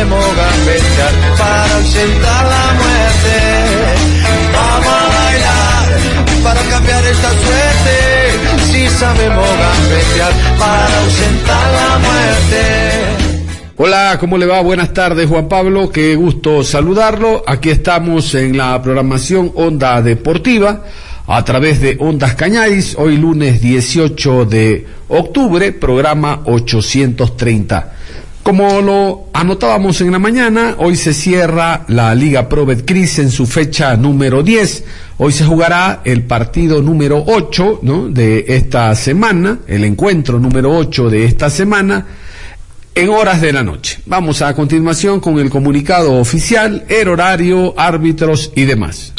Para ausentar la muerte. Vamos a bailar para cambiar esta suerte. Si sabemos para ausentar la muerte. Hola, ¿cómo le va? Buenas tardes, Juan Pablo. Qué gusto saludarlo. Aquí estamos en la programación Onda Deportiva a través de Ondas Cañaris, hoy lunes 18 de octubre, programa 830. Como lo anotábamos en la mañana, hoy se cierra la Liga Pro Betcris en su fecha número 10. Hoy se jugará el partido número 8 ¿no? de esta semana, el encuentro número 8 de esta semana en horas de la noche. Vamos a continuación con el comunicado oficial, el horario, árbitros y demás.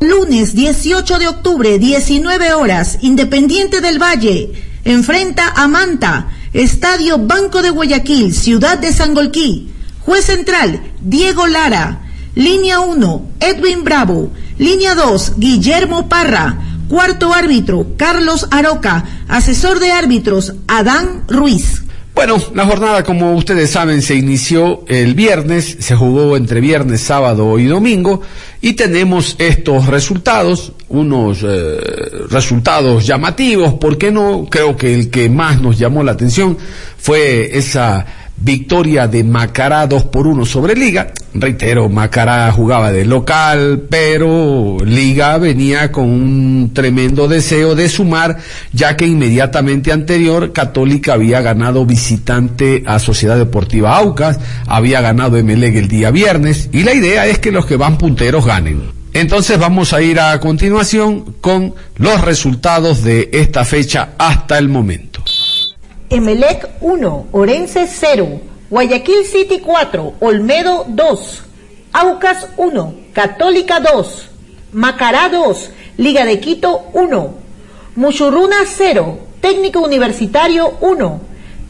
Lunes 18 de octubre, 19 horas, Independiente del Valle, enfrenta a Manta, Estadio Banco de Guayaquil, Ciudad de Sangolquí. Juez central, Diego Lara. Línea 1, Edwin Bravo. Línea 2, Guillermo Parra. Cuarto árbitro, Carlos Aroca. Asesor de árbitros, Adán Ruiz. Bueno, la jornada, como ustedes saben, se inició el viernes, se jugó entre viernes, sábado y domingo, y tenemos estos resultados, unos eh, resultados llamativos, ¿por qué no? Creo que el que más nos llamó la atención fue esa victoria de Macará 2 por 1 sobre Liga. Reitero, Macará jugaba de local, pero Liga venía con un tremendo deseo de sumar, ya que inmediatamente anterior Católica había ganado visitante a Sociedad Deportiva Aucas, había ganado Emelec el día viernes, y la idea es que los que van punteros ganen. Entonces vamos a ir a continuación con los resultados de esta fecha hasta el momento. Emelec 1, Orense 0, Guayaquil City 4, Olmedo 2, Aucas 1, Católica 2, Macará 2, Liga de Quito 1, Muchurruna 0, Técnico Universitario 1,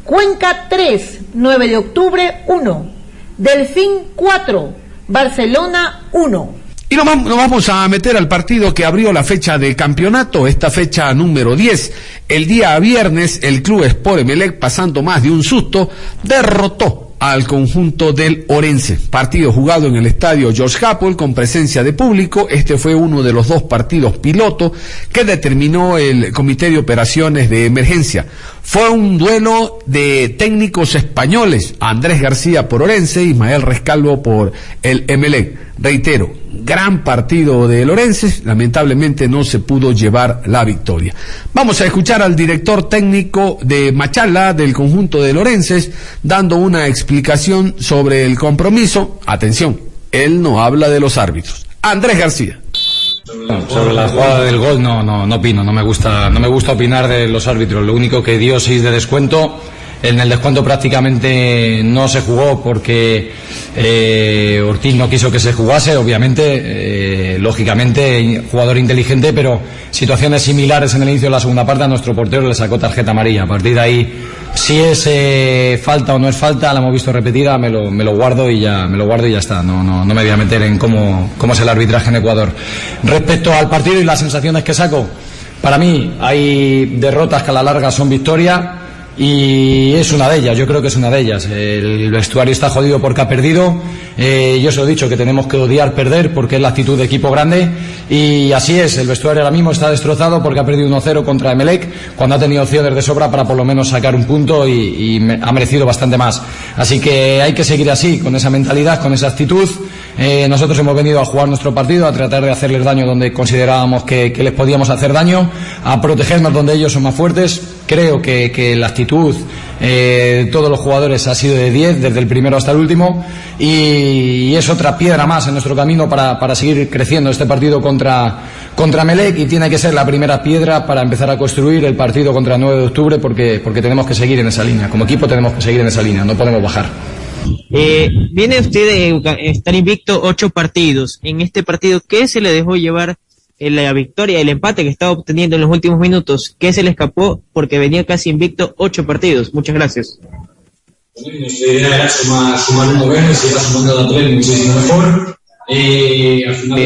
Cuenca 3, 9 de octubre 1, Delfín 4, Barcelona 1. Y nos vamos, a meter al partido que abrió la fecha de campeonato, esta fecha número 10. El día viernes, el club Sport Emelec, pasando más de un susto, derrotó al conjunto del Orense. Partido jugado en el estadio George Happel con presencia de público. Este fue uno de los dos partidos piloto que determinó el Comité de Operaciones de Emergencia. Fue un duelo de técnicos españoles, Andrés García por Orense, Ismael Rescalvo por el Emelec. Reitero, gran partido de Lorenses, lamentablemente no se pudo llevar la victoria. Vamos a escuchar al director técnico de Machala del conjunto de Lorenses dando una explicación sobre el compromiso. Atención, él no habla de los árbitros. Andrés García. Sobre la jugada del gol no, no, no opino, no me gusta, no me gusta opinar de los árbitros. Lo único que dio seis de descuento en el descuento prácticamente no se jugó porque eh, Ortiz no quiso que se jugase, obviamente, eh, lógicamente, jugador inteligente, pero situaciones similares en el inicio de la segunda parte a nuestro portero le sacó tarjeta amarilla. A partir de ahí, si es eh, falta o no es falta, la hemos visto repetida, me lo, me lo guardo y ya, me lo guardo y ya está. No, me voy a meter en cómo, cómo es el arbitraje en Ecuador. Respecto al partido y las sensaciones que saco, para mí hay derrotas que a la larga son victoria y es una de ellas, yo creo que es una de ellas. El vestuario está jodido porque ha perdido. Eh, yo os he dicho que tenemos que odiar perder porque es la actitud de equipo grande y así es. El vestuario ahora mismo está destrozado porque ha perdido 1-0 contra Emelec cuando ha tenido opciones de sobra para por lo menos sacar un punto y, ha merecido bastante más. Así que hay que seguir así, con esa mentalidad, con esa actitud Eh, nosotros hemos venido a jugar nuestro partido, a tratar de hacerles daño donde considerábamos que, les podíamos hacer daño, a protegernos donde ellos son más fuertes. Creo que, la actitud eh, de todos los jugadores ha sido de 10, desde el primero hasta el último, y, es otra piedra más en nuestro camino para, seguir creciendo este partido contra, contra Melec y tiene que ser la primera piedra para empezar a construir el partido contra el 9 de octubre porque, porque tenemos que seguir en esa línea. Como equipo tenemos que seguir en esa línea, no podemos bajar. Eh, viene usted de estar invicto ocho partidos. En este partido, ¿qué se le dejó llevar en la victoria, el empate que estaba obteniendo en los últimos minutos? ¿Qué se le escapó porque venía casi invicto ocho partidos? Muchas gracias. sumando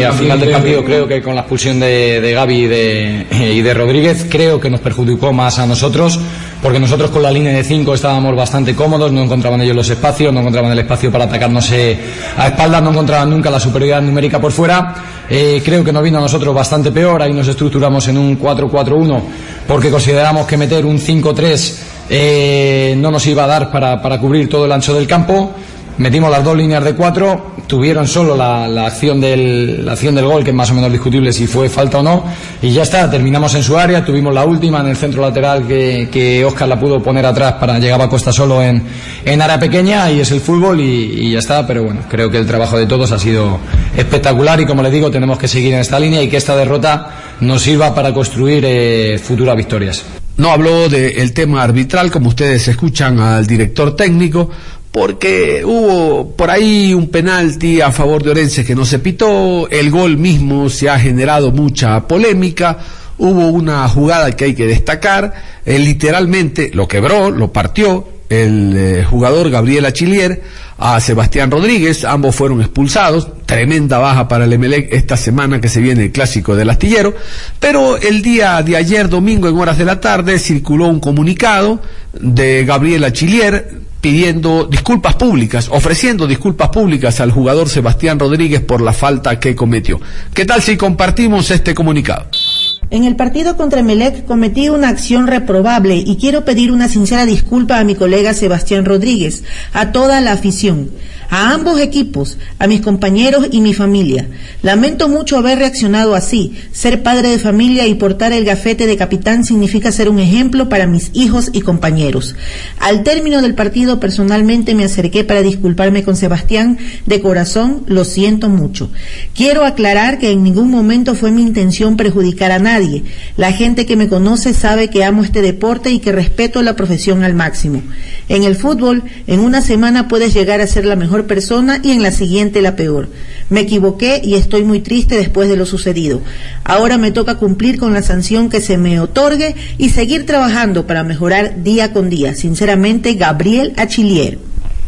a final, del partido creo que con la expulsión de, de Gaby y de, y de Rodríguez creo que nos perjudicó más a nosotros porque nosotros con la línea de 5 estábamos bastante cómodos, no encontraban ellos los espacios, no encontraban el espacio para atacarnos eh, a espaldas, no encontraban nunca la superioridad numérica por fuera. Eh, creo que nos vino a nosotros bastante peor, ahí nos estructuramos en un 4-4-1 porque consideramos que meter un 5-3 eh, no nos iba a dar para, para cubrir todo el ancho del campo Metimos las dos líneas de cuatro, tuvieron solo la, acción del, la acción del gol, que es más o menos discutible si fue falta o no, y ya está, terminamos en su área, tuvimos la última en el centro lateral que, que Oscar la pudo poner atrás para llegar a Costa solo en, en área pequeña, y es el fútbol y, ya está, pero bueno, creo que el trabajo de todos ha sido espectacular y como le digo, tenemos que seguir en esta línea y que esta derrota nos sirva para construir eh, futuras victorias. No habló del tema arbitral, como ustedes escuchan al director técnico, porque hubo por ahí un penalti a favor de Orense que no se pitó, el gol mismo se ha generado mucha polémica, hubo una jugada que hay que destacar, eh, literalmente lo quebró, lo partió el eh, jugador Gabriel Achillier a Sebastián Rodríguez, ambos fueron expulsados, tremenda baja para el Emelec esta semana que se viene el clásico del astillero, pero el día de ayer domingo en horas de la tarde circuló un comunicado de Gabriel Achillier pidiendo disculpas públicas, ofreciendo disculpas públicas al jugador Sebastián Rodríguez por la falta que cometió. ¿Qué tal si compartimos este comunicado? En el partido contra Melec cometí una acción reprobable y quiero pedir una sincera disculpa a mi colega Sebastián Rodríguez, a toda la afición a ambos equipos, a mis compañeros y mi familia. Lamento mucho haber reaccionado así. Ser padre de familia y portar el gafete de capitán significa ser un ejemplo para mis hijos y compañeros. Al término del partido personalmente me acerqué para disculparme con Sebastián. De corazón, lo siento mucho. Quiero aclarar que en ningún momento fue mi intención perjudicar a nadie. La gente que me conoce sabe que amo este deporte y que respeto la profesión al máximo. En el fútbol, en una semana puedes llegar a ser la mejor persona y en la siguiente la peor. Me equivoqué y estoy muy triste después de lo sucedido. Ahora me toca cumplir con la sanción que se me otorgue y seguir trabajando para mejorar día con día. Sinceramente, Gabriel Achillier.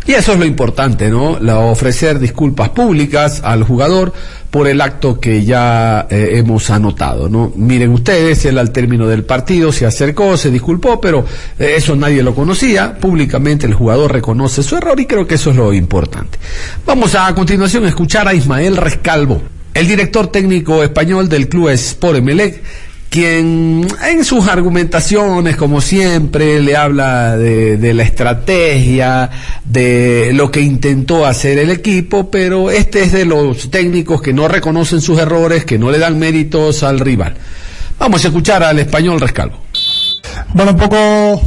Y eso es lo importante, ¿no? La ofrecer disculpas públicas al jugador por el acto que ya eh, hemos anotado, ¿no? Miren ustedes, él al término del partido se acercó, se disculpó, pero eh, eso nadie lo conocía. Públicamente el jugador reconoce su error y creo que eso es lo importante. Vamos a, continuación a escuchar a Ismael Rescalvo, el director técnico español del club Sport Emelec quien en sus argumentaciones, como siempre, le habla de, la estrategia, de lo que intentó hacer el equipo, pero este es de los técnicos que no reconocen sus errores, que no le dan méritos al rival. Vamos a escuchar al español Rescalvo. Bueno, un poco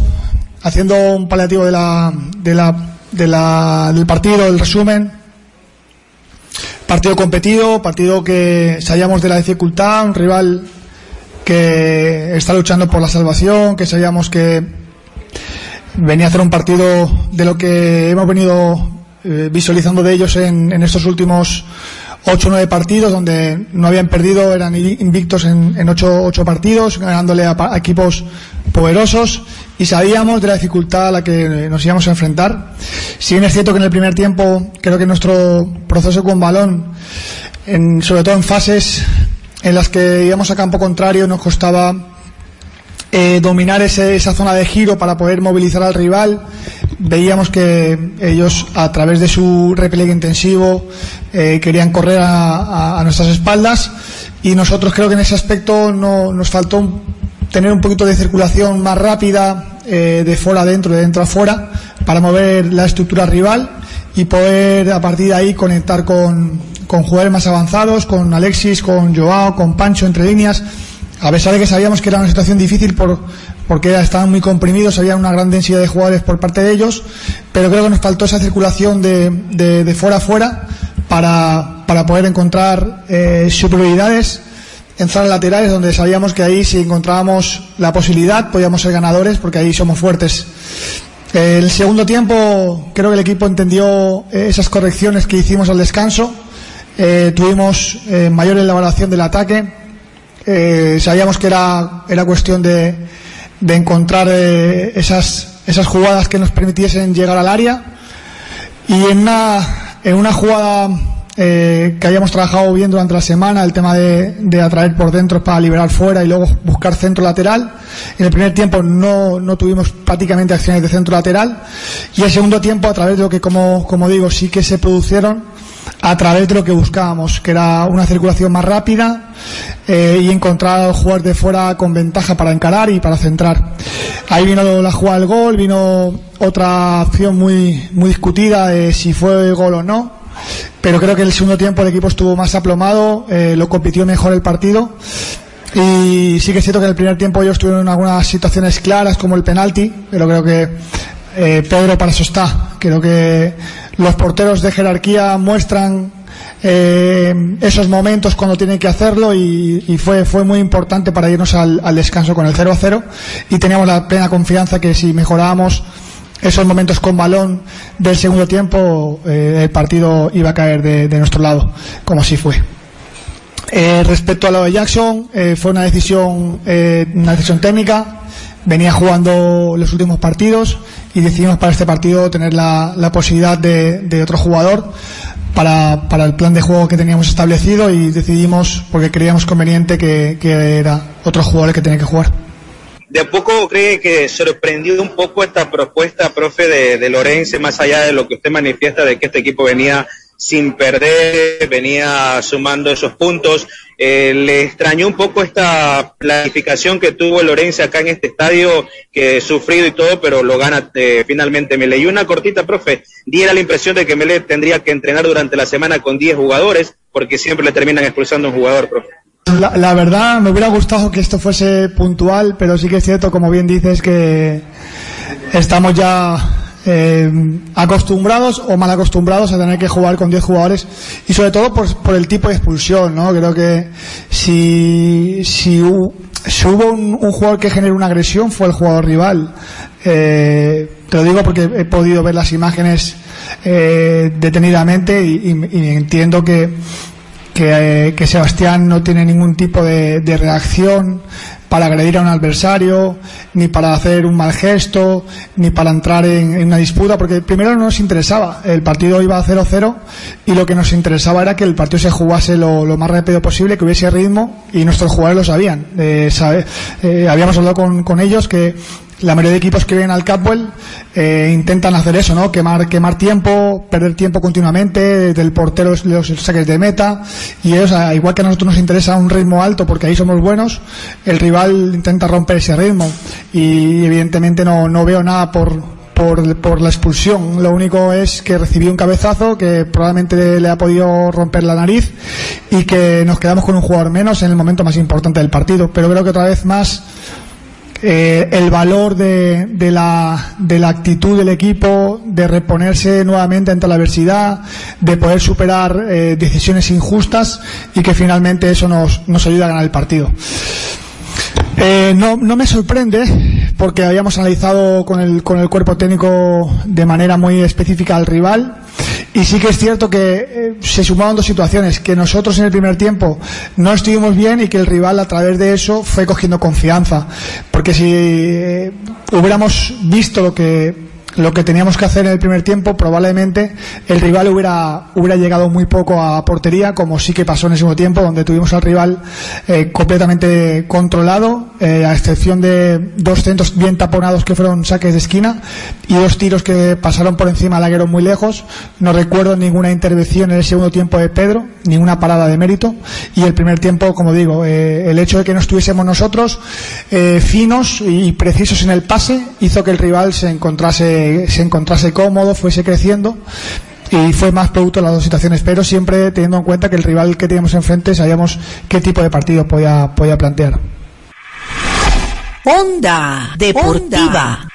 haciendo un paliativo de la, de la, de la, del partido, el resumen. Partido competido, partido que salíamos de la dificultad, un rival que está luchando por la salvación, que sabíamos que venía a hacer un partido de lo que hemos venido eh, visualizando de ellos en, estos últimos ocho o nueve partidos, donde no habían perdido, eran invictos en, ocho, ocho, partidos, ganándole a, equipos poderosos y sabíamos de la dificultad a la que nos íbamos a enfrentar. Si bien es cierto que en el primer tiempo creo que nuestro proceso con balón, en, sobre todo en fases en las que íbamos a campo contrario nos costaba eh, dominar esa zona de giro para poder movilizar al rival. Veíamos que ellos, a través de su repliegue intensivo, eh, querían correr a, nuestras espaldas y nosotros creo que en ese aspecto no, nos faltó tener un poquito de circulación más rápida eh, de fuera adentro, de dentro a fuera, para mover la estructura rival y poder a partir de ahí conectar con, con jugadores más avanzados, con Alexis, con Joao, con Pancho entre líneas, a pesar de que sabíamos que era una situación difícil por, porque estaban muy comprimidos, había una gran densidad de jugadores por parte de ellos, pero creo que nos faltó esa circulación de, fuera a fuera para, para poder encontrar eh, superioridades en zonas laterales donde sabíamos que ahí si encontrábamos la posibilidad podíamos ser ganadores porque ahí somos fuertes. El segundo tiempo creo que el equipo entendió eh, esas correcciones que hicimos al descanso. Eh, tuvimos eh, mayor elaboración del ataque. Eh, sabíamos que era, era cuestión de, de encontrar esas, esas jugadas que nos permitiesen llegar al área. Y en una, en una jugada que habíamos trabajado bien durante la semana, el tema de, de, atraer por dentro para liberar fuera y luego buscar centro lateral. En el primer tiempo no, no tuvimos prácticamente acciones de centro lateral y el segundo tiempo a través de lo que, como, como digo, sí que se produjeron a través de lo que buscábamos, que era una circulación más rápida eh, y encontrar jugar de fuera con ventaja para encarar y para centrar. Ahí vino la jugada del gol, vino otra acción muy, muy discutida de si fue gol o no pero creo que el segundo tiempo el equipo estuvo más aplomado, eh, lo compitió mejor el partido. Y sí que es cierto que en el primer tiempo ellos tuvieron algunas situaciones claras, como el penalti, pero creo que eh, Pedro para eso está. Creo que los porteros de jerarquía muestran eh, esos momentos cuando tienen que hacerlo y, fue, fue muy importante para irnos al, descanso con el 0 a 0 y teníamos la plena confianza que si mejorábamos esos momentos con balón del segundo tiempo, eh, el partido iba a caer de, nuestro lado, como así fue. Respecto a lo de Jackson, fue una decisión, una decisión técnica. Venía jugando los últimos partidos y decidimos para este partido tener la, la posibilidad de, de, otro jugador para, para, el plan de juego que teníamos establecido y decidimos, porque creíamos conveniente, que, que era otro jugador el que tenía que jugar. ¿De a poco cree que sorprendió un poco esta propuesta, profe, de, de Lorenzo, más allá de lo que usted manifiesta de que este equipo venía sin perder, venía sumando esos puntos? Eh, ¿Le extrañó un poco esta planificación que tuvo Lorenzo acá en este estadio, que sufrido y todo, pero lo gana eh, finalmente Mele? Y una cortita, profe, diera la impresión de que Mele tendría que entrenar durante la semana con 10 jugadores, porque siempre le terminan expulsando un jugador, profe. La, la, verdad, me hubiera gustado que esto fuese puntual, pero sí que es cierto, como bien dices, que estamos ya eh, acostumbrados o mal acostumbrados a tener que jugar con 10 jugadores y sobre todo por, por, el tipo de expulsión, ¿no? Creo que si, si, hu, si hubo un, jugador que generó una agresión fue el jugador rival. Eh, te lo digo porque he podido ver las imágenes eh, detenidamente y, entiendo que que, eh, que, Sebastián no tiene ningún tipo de, reacción para agredir a un adversario, ni para hacer un mal gesto, ni para entrar en, una disputa, porque primero no nos interesaba. El partido iba a 0-0 y lo que nos interesaba era que el partido se jugase lo, lo más rápido posible, que hubiese ritmo y nuestros jugadores lo sabían. Eh, eh, habíamos hablado con ellos que la mayoría de equipos que vienen al Capwell eh, intentan hacer eso, ¿no? Quemar, quemar tiempo, perder tiempo continuamente, del portero los, saques de meta, y ellos, igual que a nosotros nos interesa un ritmo alto porque ahí somos buenos, el rival intenta romper ese ritmo, y evidentemente no, no veo nada por, por, por, la expulsión. Lo único es que recibió un cabezazo que probablemente le ha podido romper la nariz y que nos quedamos con un jugador menos en el momento más importante del partido. Pero creo que otra vez más eh, el valor de, la, de, la, actitud del equipo, de reponerse nuevamente ante la adversidad, de poder superar eh, decisiones injustas y que finalmente eso nos, nos ayuda a ganar el partido. Eh, no, no, me sorprende porque habíamos analizado con el, con el cuerpo técnico de manera muy específica al rival y sí que es cierto que eh, se sumaban dos situaciones, que nosotros en el primer tiempo no estuvimos bien y que el rival a través de eso fue cogiendo confianza. Porque si eh, hubiéramos visto lo que lo que teníamos que hacer en el primer tiempo, probablemente el rival hubiera, hubiera llegado muy poco a portería, como sí que pasó en ese segundo tiempo, donde tuvimos al rival eh, completamente controlado, eh, a excepción de dos centros bien taponados que fueron saques de esquina y dos tiros que pasaron por encima del laguero muy lejos. No recuerdo ninguna intervención en el segundo tiempo de Pedro, ninguna parada de mérito. Y el primer tiempo, como digo, eh, el hecho de que no estuviésemos nosotros finos y precisos en el pase hizo que el rival se encontrase se encontrase cómodo, fuese creciendo y fue más producto de las dos situaciones, pero siempre teniendo en cuenta que el rival que teníamos enfrente sabíamos qué tipo de partido podía, podía plantear. Onda Deportiva.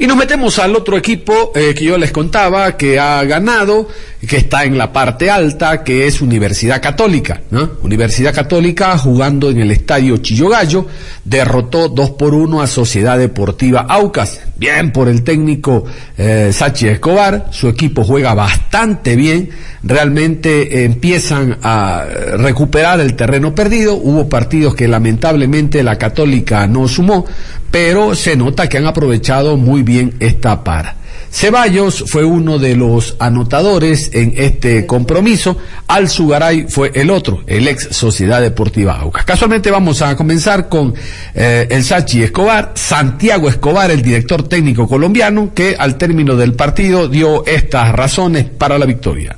Y nos metemos al otro equipo eh, que yo les contaba, que ha ganado, que está en la parte alta, que es Universidad Católica. Universidad Católica jugando en el estadio Chillogallo, derrotó 2 por 1 a Sociedad Deportiva Aucas. Bien por el técnico eh, Sachi Escobar, su equipo juega bastante bien, realmente empiezan a recuperar el terreno perdido, hubo partidos que lamentablemente la Católica no sumó, pero se nota que han aprovechado muy bien esta para. Ceballos fue uno de los anotadores en este compromiso. Al Sugaray fue el otro, el ex Sociedad Deportiva Aucas. Casualmente vamos a comenzar con eh, el Sachi Escobar, Santiago Escobar, el director técnico colombiano, que al término del partido dio estas razones para la victoria.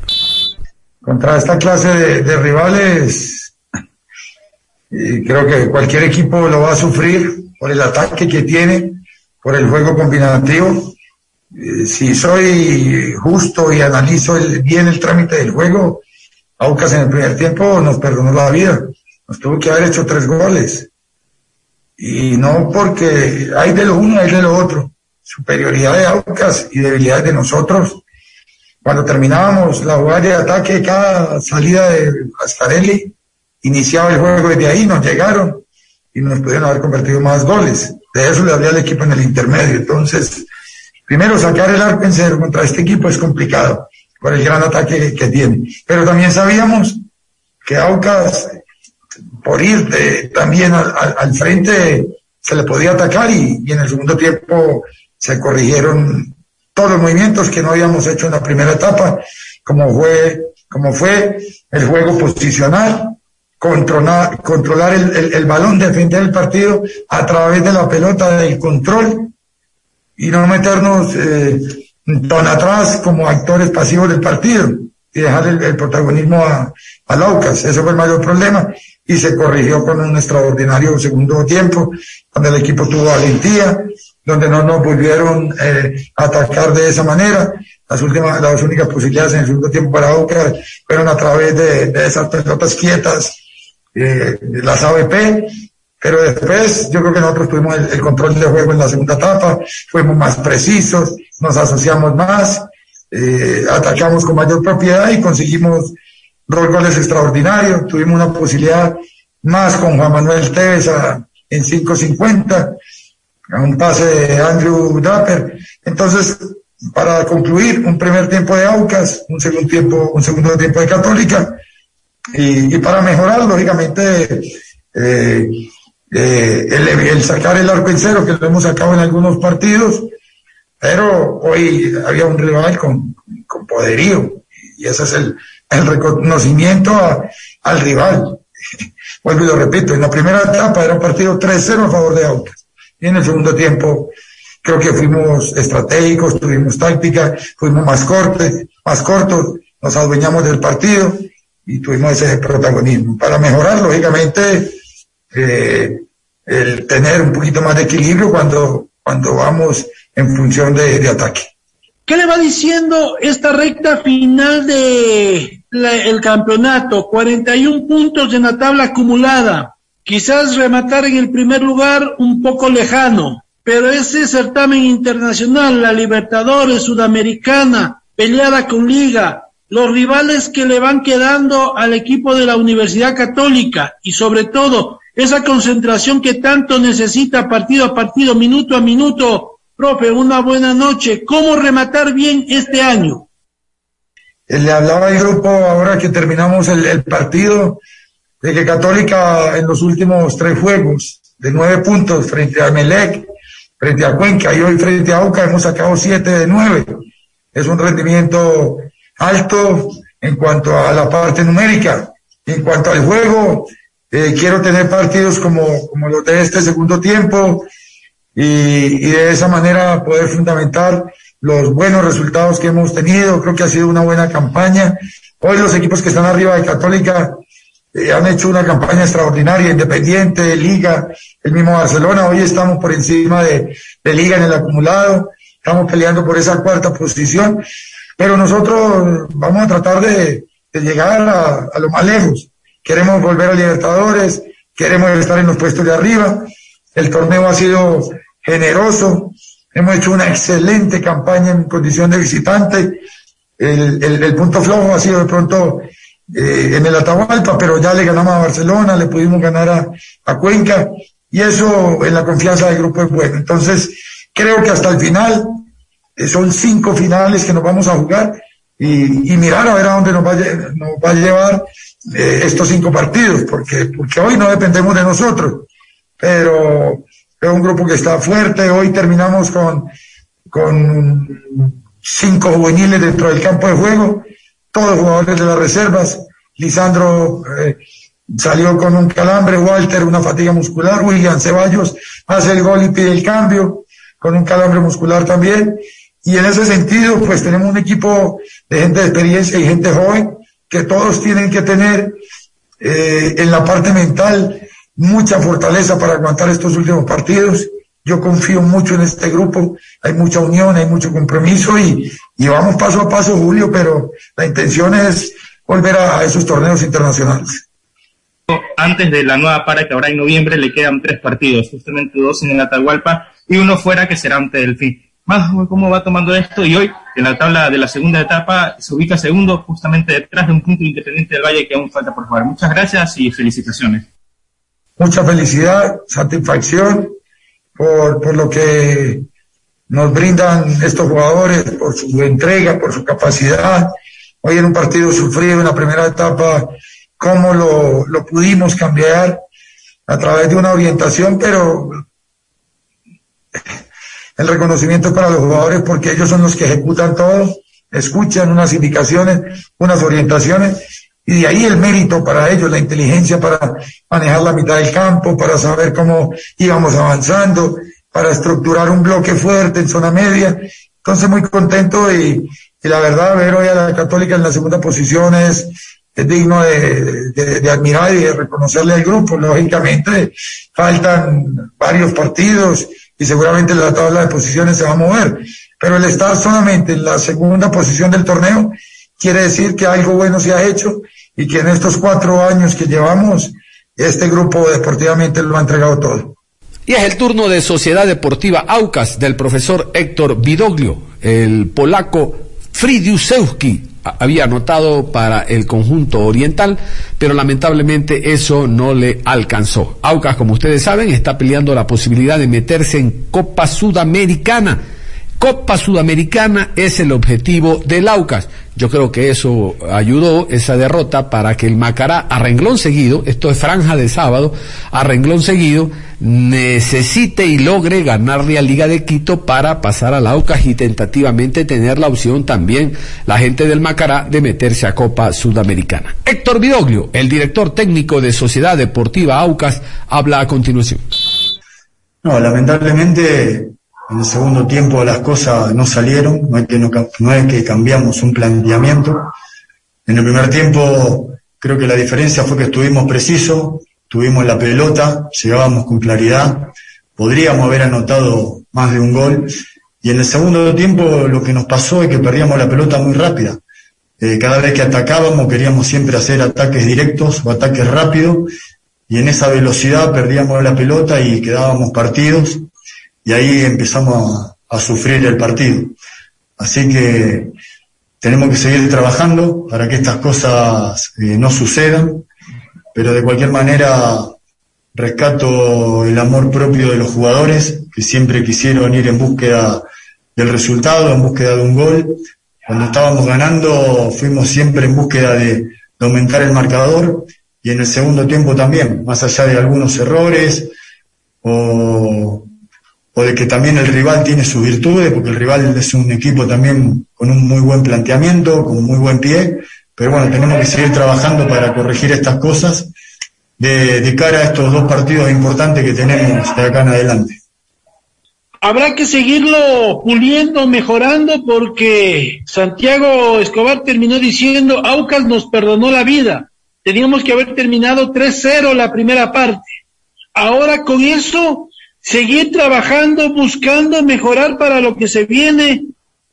Contra esta clase de, rivales, creo que cualquier equipo lo va a sufrir por el ataque que tiene, por el juego combinativo. Eh, si soy justo y analizo el, bien el trámite del juego, Aucas en el primer tiempo nos perdonó la vida. Nos tuvo que haber hecho tres goles. Y no porque hay de lo uno, hay de lo otro. Superioridad de Aucas y debilidad de nosotros. Cuando terminábamos la jugada de ataque, cada salida de Ascarelli, iniciaba el juego desde ahí, nos llegaron y nos pudieron haber convertido más goles. De eso le había el equipo en el intermedio. Entonces, primero sacar el arco contra este equipo es complicado por el gran ataque que tiene. Pero también sabíamos que Aucas, por ir de, también al, al, frente, se le podía atacar y, y en el segundo tiempo se corrigieron todos los movimientos que no habíamos hecho en la primera etapa, como fue, como fue el juego posicional, controlar, controlar el, el, balón, defender el partido a través de la pelota, del control y no meternos eh, tan atrás como actores pasivos del partido y dejar el, protagonismo a, a Laucas. Ese fue el mayor problema y se corrigió con un extraordinario segundo tiempo, donde el equipo tuvo valentía, donde no nos volvieron eh, a atacar de esa manera. Las últimas, las únicas posibilidades en el segundo tiempo para Aucas fueron a través de, de esas pelotas quietas, eh, las ABP, pero después yo creo que nosotros tuvimos el, el, control de juego en la segunda etapa, fuimos más precisos, nos asociamos más, eh, atacamos con mayor propiedad y conseguimos dos goles extraordinarios, tuvimos una posibilidad más con Juan Manuel Tevez a, en 5.50, a un pase de Andrew Dapper. Entonces, para concluir, un primer tiempo de Aucas, un segundo tiempo, un segundo tiempo de Católica, y, para mejorar, lógicamente, eh, eh, el, sacar el arco en cero, que lo hemos sacado en algunos partidos, pero hoy había un rival con, con poderío, y ese es el, el reconocimiento al rival. Vuelvo y lo repito, en la primera etapa era un partido 3-0 a favor de Aucas, y en el segundo tiempo creo que fuimos estratégicos, tuvimos táctica, fuimos más cortos, más cortos, nos adueñamos del partido, y tuvimos ese protagonismo. Para mejorar, lógicamente, eh, el tener un poquito más de equilibrio cuando, cuando vamos en función de, de ataque. ¿Qué le va diciendo esta recta final de el campeonato? 41 puntos en la tabla acumulada. Quizás rematar en el primer lugar un poco lejano, pero ese certamen internacional, la Libertadores Sudamericana, peleada con Liga, los rivales que le van quedando al equipo de la Universidad Católica y sobre todo esa concentración que tanto necesita partido a partido, minuto a minuto. Profe, una buena noche. ¿Cómo rematar bien este año? Le hablaba al grupo ahora que terminamos el, partido de que Católica en los últimos tres juegos de nueve puntos frente a Melec, frente a Cuenca y hoy frente a Auca hemos sacado siete de nueve. Es un rendimiento alto en cuanto a la parte numérica. En cuanto al juego, eh, quiero tener partidos como, como los de este segundo tiempo y, y, de esa manera poder fundamentar los buenos resultados que hemos tenido. Creo que ha sido una buena campaña. Hoy los equipos que están arriba de Católica eh, han hecho una campaña extraordinaria, Independiente, Liga, el mismo Barcelona. Hoy estamos por encima de, de Liga en el acumulado. Estamos peleando por esa cuarta posición Pero nosotros vamos a tratar de, llegar a, lo más lejos. Queremos volver a Libertadores, queremos estar en los puestos de arriba. El torneo ha sido generoso, hemos hecho una excelente campaña en condición de visitante. El, punto flojo ha sido de pronto eh, en el Atahualpa, pero ya le ganamos a Barcelona, le pudimos ganar a, a Cuenca y eso en la confianza del grupo es bueno. Entonces, creo que hasta el final, son cinco finales que nos vamos a jugar y, y mirar a ver a dónde nos va, nos va a llevar eh, estos cinco partidos, porque, porque hoy no dependemos de nosotros, pero es un grupo que está fuerte. Hoy terminamos con, con cinco juveniles dentro del campo de juego, todos jugadores de las reservas. Lisandro eh, salió con un calambre, Walter una fatiga muscular, William Ceballos hace el gol y pide el cambio, con un calambre muscular también. Y en ese sentido, pues tenemos un equipo de gente de experiencia y gente joven que todos tienen que tener eh, en la parte mental mucha fortaleza para aguantar estos últimos partidos. Yo confío mucho en este grupo, hay mucha unión, hay mucho compromiso y, y vamos paso a paso, Julio, pero la intención es volver a esos torneos internacionales antes de la nueva para que habrá en noviembre le quedan tres partidos, justamente dos en el Atahualpa y uno fuera que será ante el fin. Más cómo va tomando esto y hoy en la tabla de la segunda etapa se ubica segundo justamente detrás de un punto independiente del Valle que aún falta por jugar. Muchas gracias y felicitaciones. Mucha felicidad, satisfacción por, por lo que nos brindan estos jugadores, por su entrega, por su capacidad. Hoy en un partido sufrido en la primera etapa cómo lo, lo pudimos cambiar a través de una orientación, pero el reconocimiento para los jugadores porque ellos son los que ejecutan todo, escuchan unas indicaciones, unas orientaciones, y de ahí el mérito para ellos, la inteligencia para manejar la mitad del campo, para saber cómo íbamos avanzando, para estructurar un bloque fuerte en zona media. Entonces muy contento y, la verdad ver hoy a la Católica en la segunda posición es digno de, admirar y de reconocerle al grupo. Lógicamente, faltan varios partidos y seguramente la tabla de posiciones se va a mover. Pero el estar solamente en la segunda posición del torneo quiere decir que algo bueno se ha hecho y que en estos cuatro años que llevamos, este grupo deportivamente lo ha entregado todo. Y es el turno de Sociedad Deportiva Aucas del profesor Héctor Vidoglio, el polaco Fridiusewski había anotado para el conjunto oriental, pero lamentablemente eso no le alcanzó. Aucas, como ustedes saben, está peleando la posibilidad de meterse en Copa Sudamericana. Copa Sudamericana es el objetivo del Aucas. Yo creo que eso ayudó, esa derrota, para que el Macará, a renglón seguido, esto es franja de sábado, a renglón seguido, necesite y logre ganarle a Liga de Quito para pasar al Aucas y tentativamente tener la opción también, la gente del Macará, de meterse a Copa Sudamericana. Héctor Vidoglio, el director técnico de Sociedad Deportiva Aucas, habla a continuación. No, lamentablemente en el segundo tiempo las cosas no salieron, no es que, no, es que cambiamos un planteamiento. En el primer tiempo creo que la diferencia fue que estuvimos precisos, tuvimos la pelota, llegábamos con claridad, podríamos haber anotado más de un gol. Y en el segundo tiempo lo que nos pasó es que perdíamos la pelota muy rápida. Eh, cada vez que atacábamos queríamos siempre hacer ataques directos o ataques rápidos y en esa velocidad perdíamos la pelota y quedábamos partidos y ahí empezamos a, sufrir el partido. Así que tenemos que seguir trabajando para que estas cosas eh, no sucedan, pero de cualquier manera rescato el amor propio de los jugadores que siempre quisieron ir en búsqueda del resultado, en búsqueda de un gol. Cuando estábamos ganando fuimos siempre en búsqueda de, de aumentar el marcador y en el segundo tiempo también, más allá de algunos errores o o de que también el rival tiene sus virtudes, porque el rival es un equipo también con un muy buen planteamiento, con muy buen pie, pero bueno, tenemos que seguir trabajando para corregir estas cosas de, de cara a estos dos partidos importantes que tenemos de acá en adelante. Habrá que seguirlo puliendo, mejorando, porque Santiago Escobar terminó diciendo, Aucas nos perdonó la vida. Teníamos que haber terminado 3-0 la primera parte. Ahora con eso seguir trabajando, buscando mejorar para lo que se viene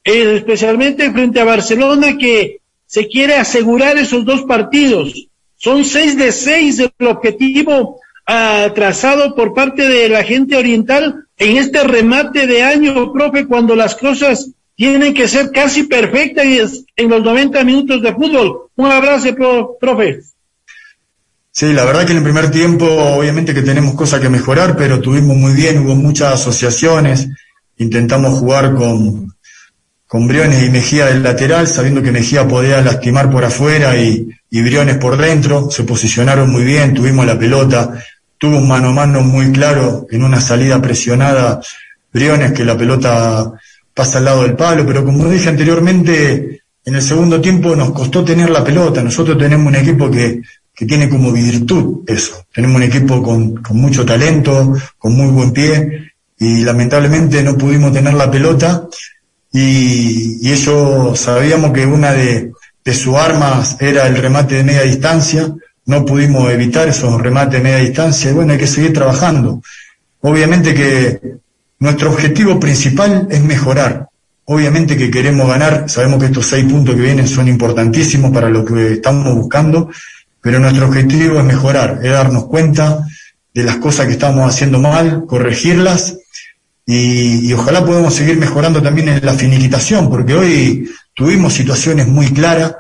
eh, especialmente frente a Barcelona, que se quiere asegurar esos dos partidos. Son seis de seis del objetivo uh, trazado por parte de la gente oriental en este remate de año, profe, cuando las cosas tienen que ser casi perfectas en los 90 minutos de fútbol. Un abrazo, profe. Sí, la verdad que en el primer tiempo obviamente que tenemos cosas que mejorar, pero tuvimos muy bien, hubo muchas asociaciones, intentamos jugar con, con Briones y Mejía del lateral, sabiendo que Mejía podía lastimar por afuera y, y Briones por dentro, se posicionaron muy bien, tuvimos la pelota, tuvo un mano a mano muy claro en una salida presionada Briones que la pelota pasa al lado del palo, pero como dije anteriormente, en el segundo tiempo nos costó tener la pelota, nosotros tenemos un equipo que que tiene como virtud eso. Tenemos un equipo con, con mucho talento, con muy buen pie, y lamentablemente no pudimos tener la pelota, y, y ellos sabíamos que una de, de sus armas era el remate de media distancia, no pudimos evitar esos remates de media distancia, y bueno, hay que seguir trabajando. Obviamente que nuestro objetivo principal es mejorar. Obviamente que queremos ganar, sabemos que estos seis puntos que vienen son importantísimos para lo que estamos buscando, pero nuestro objetivo es mejorar, es darnos cuenta de las cosas que estamos haciendo mal, corregirlas y, ojalá podamos seguir mejorando también en la finiquitación, porque hoy tuvimos situaciones muy claras,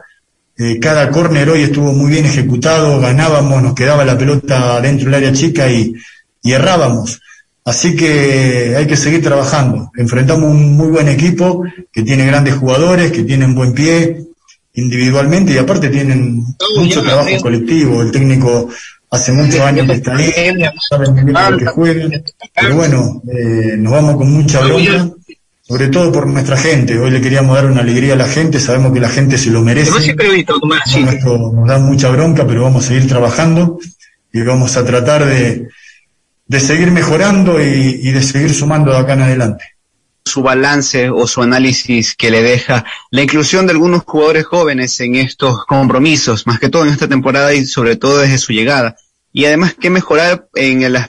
eh, cada córner hoy estuvo muy bien ejecutado, ganábamos, nos quedaba la pelota dentro del área chica y, y errábamos. Así que hay que seguir trabajando. Enfrentamos un muy buen equipo que tiene grandes jugadores, que tienen buen pie, individualmente y aparte tienen mucho trabajo colectivo. El técnico hace muchos años que está ahí, saben lo que juegan. Pero bueno, eh, nos vamos con mucha bronca, sobre todo por nuestra gente. Hoy le queríamos dar una alegría a la gente, sabemos que la gente se lo merece. Nos da mucha bronca, pero vamos a seguir trabajando y vamos a tratar de, de seguir mejorando y, y de seguir sumando de acá en adelante su balance o su análisis que le deja la inclusión de algunos jugadores jóvenes en estos compromisos, más que todo en esta temporada y sobre todo desde su llegada. Y además, que mejorar en el aspecto